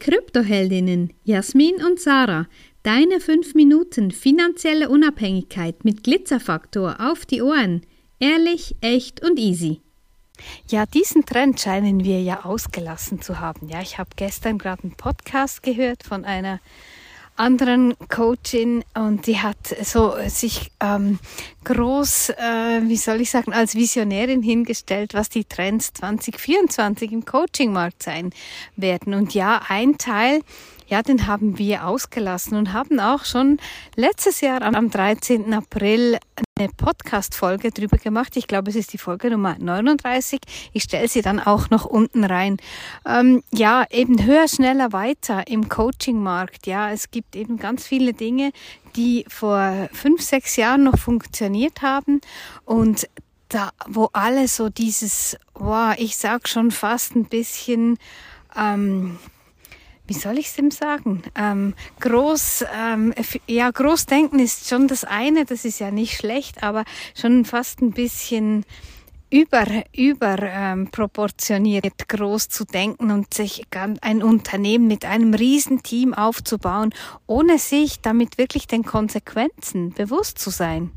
Kryptoheldinnen Jasmin und Sarah. Deine 5 Minuten finanzielle Unabhängigkeit mit Glitzerfaktor auf die Ohren. Ehrlich, echt und easy. Ja, diesen Trend scheinen wir ja ausgelassen zu haben. Ja, ich habe gestern gerade einen Podcast gehört von einer anderen Coachin und die hat so sich ähm, groß, äh, wie soll ich sagen, als Visionärin hingestellt, was die Trends 2024 im Coachingmarkt sein werden. Und ja, ein Teil ja, den haben wir ausgelassen und haben auch schon letztes Jahr am 13. April eine Podcast-Folge drüber gemacht. Ich glaube, es ist die Folge Nummer 39. Ich stelle sie dann auch noch unten rein. Ähm, ja, eben höher, schneller, weiter im Coaching-Markt. Ja, es gibt eben ganz viele Dinge, die vor fünf, sechs Jahren noch funktioniert haben und da, wo alle so dieses, wow, ich sag schon fast ein bisschen, ähm, wie soll ich es dem sagen? Ähm, groß, ähm, ja, Großdenken ist schon das eine, das ist ja nicht schlecht, aber schon fast ein bisschen über, über ähm, groß zu denken und sich ein Unternehmen mit einem Riesenteam aufzubauen, ohne sich damit wirklich den Konsequenzen bewusst zu sein.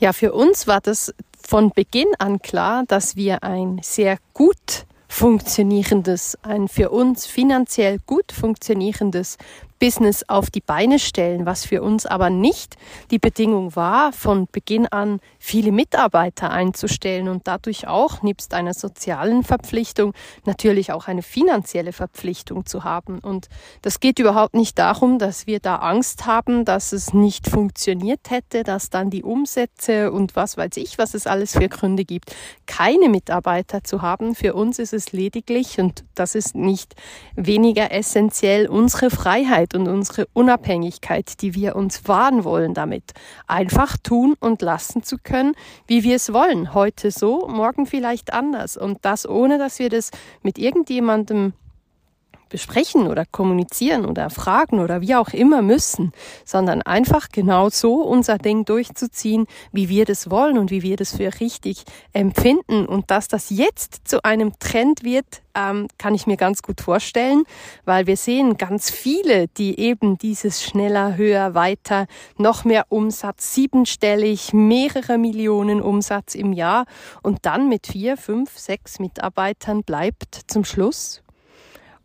Ja, für uns war das von Beginn an klar, dass wir ein sehr gut funktionierendes, ein für uns finanziell gut funktionierendes Business auf die Beine stellen, was für uns aber nicht die Bedingung war, von Beginn an viele Mitarbeiter einzustellen und dadurch auch nebst einer sozialen Verpflichtung natürlich auch eine finanzielle Verpflichtung zu haben. Und das geht überhaupt nicht darum, dass wir da Angst haben, dass es nicht funktioniert hätte, dass dann die Umsätze und was weiß ich, was es alles für Gründe gibt, keine Mitarbeiter zu haben. Für uns ist es lediglich, und das ist nicht weniger essentiell, unsere Freiheit Freiheit und unsere Unabhängigkeit, die wir uns wahren wollen damit, einfach tun und lassen zu können, wie wir es wollen. Heute so, morgen vielleicht anders. Und das ohne, dass wir das mit irgendjemandem besprechen oder kommunizieren oder fragen oder wie auch immer müssen, sondern einfach genau so unser Ding durchzuziehen, wie wir das wollen und wie wir das für richtig empfinden. Und dass das jetzt zu einem Trend wird, ähm, kann ich mir ganz gut vorstellen, weil wir sehen ganz viele, die eben dieses schneller, höher, weiter, noch mehr Umsatz, siebenstellig, mehrere Millionen Umsatz im Jahr und dann mit vier, fünf, sechs Mitarbeitern bleibt zum Schluss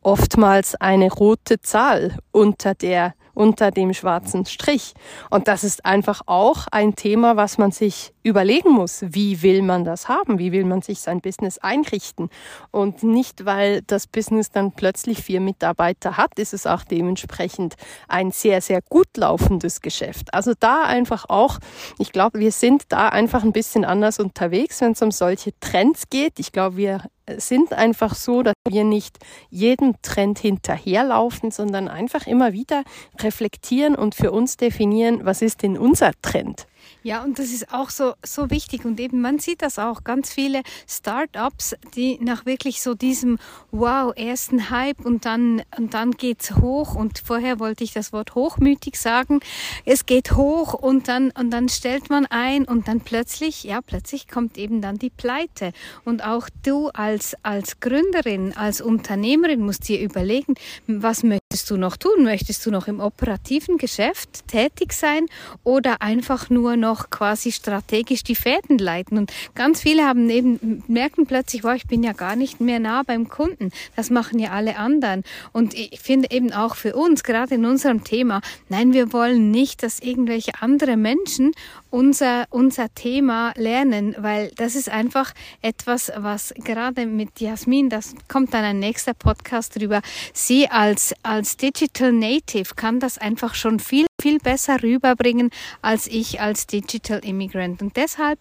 oftmals eine rote Zahl unter der unter dem schwarzen Strich. Und das ist einfach auch ein Thema, was man sich überlegen muss. Wie will man das haben? Wie will man sich sein Business einrichten? Und nicht, weil das Business dann plötzlich vier Mitarbeiter hat, ist es auch dementsprechend ein sehr, sehr gut laufendes Geschäft. Also da einfach auch, ich glaube, wir sind da einfach ein bisschen anders unterwegs, wenn es um solche Trends geht. Ich glaube, wir sind einfach so, dass wir nicht jedem Trend hinterherlaufen, sondern einfach immer wieder reflektieren und für uns definieren, was ist denn unser Trend? Ja, und das ist auch so, so wichtig. Und eben, man sieht das auch, ganz viele Startups, die nach wirklich so diesem Wow, ersten Hype und dann, und dann geht's hoch. Und vorher wollte ich das Wort hochmütig sagen. Es geht hoch und dann, und dann stellt man ein und dann plötzlich, ja, plötzlich kommt eben dann die Pleite. Und auch du als, als Gründerin, als Unternehmerin musst dir überlegen, was möchtest du noch tun? Möchtest du noch im operativen Geschäft tätig sein oder einfach nur noch quasi strategisch die Fäden leiten. Und ganz viele haben eben, merken plötzlich, wow, ich bin ja gar nicht mehr nah beim Kunden. Das machen ja alle anderen. Und ich finde eben auch für uns, gerade in unserem Thema, nein, wir wollen nicht, dass irgendwelche andere Menschen unser, unser Thema lernen, weil das ist einfach etwas, was gerade mit Jasmin, das kommt dann ein nächster Podcast drüber, sie als, als Digital Native kann das einfach schon viel, viel besser rüberbringen als ich als Digital Immigrant. Und deshalb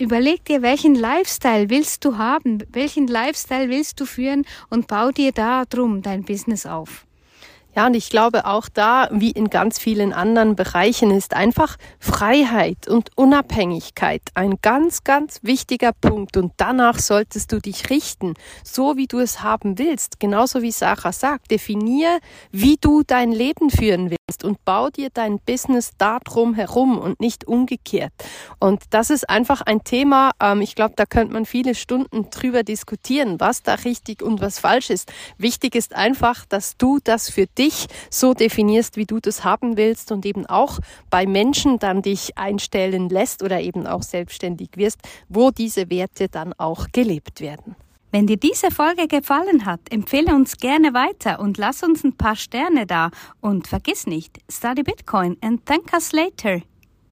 Überleg dir, welchen Lifestyle willst du haben, welchen Lifestyle willst du führen und bau dir da drum dein Business auf. Ja, und ich glaube auch da, wie in ganz vielen anderen Bereichen, ist einfach Freiheit und Unabhängigkeit ein ganz, ganz wichtiger Punkt. Und danach solltest du dich richten, so wie du es haben willst. Genauso wie Sarah sagt, definier, wie du dein Leben führen willst und bau dir dein Business darum herum und nicht umgekehrt. Und das ist einfach ein Thema, ähm, ich glaube, da könnte man viele Stunden drüber diskutieren, was da richtig und was falsch ist. Wichtig ist einfach, dass du das für dich dich so definierst, wie du das haben willst und eben auch bei Menschen dann dich einstellen lässt oder eben auch selbstständig wirst, wo diese Werte dann auch gelebt werden. Wenn dir diese Folge gefallen hat, empfehle uns gerne weiter und lass uns ein paar Sterne da. Und vergiss nicht, study Bitcoin and thank us later.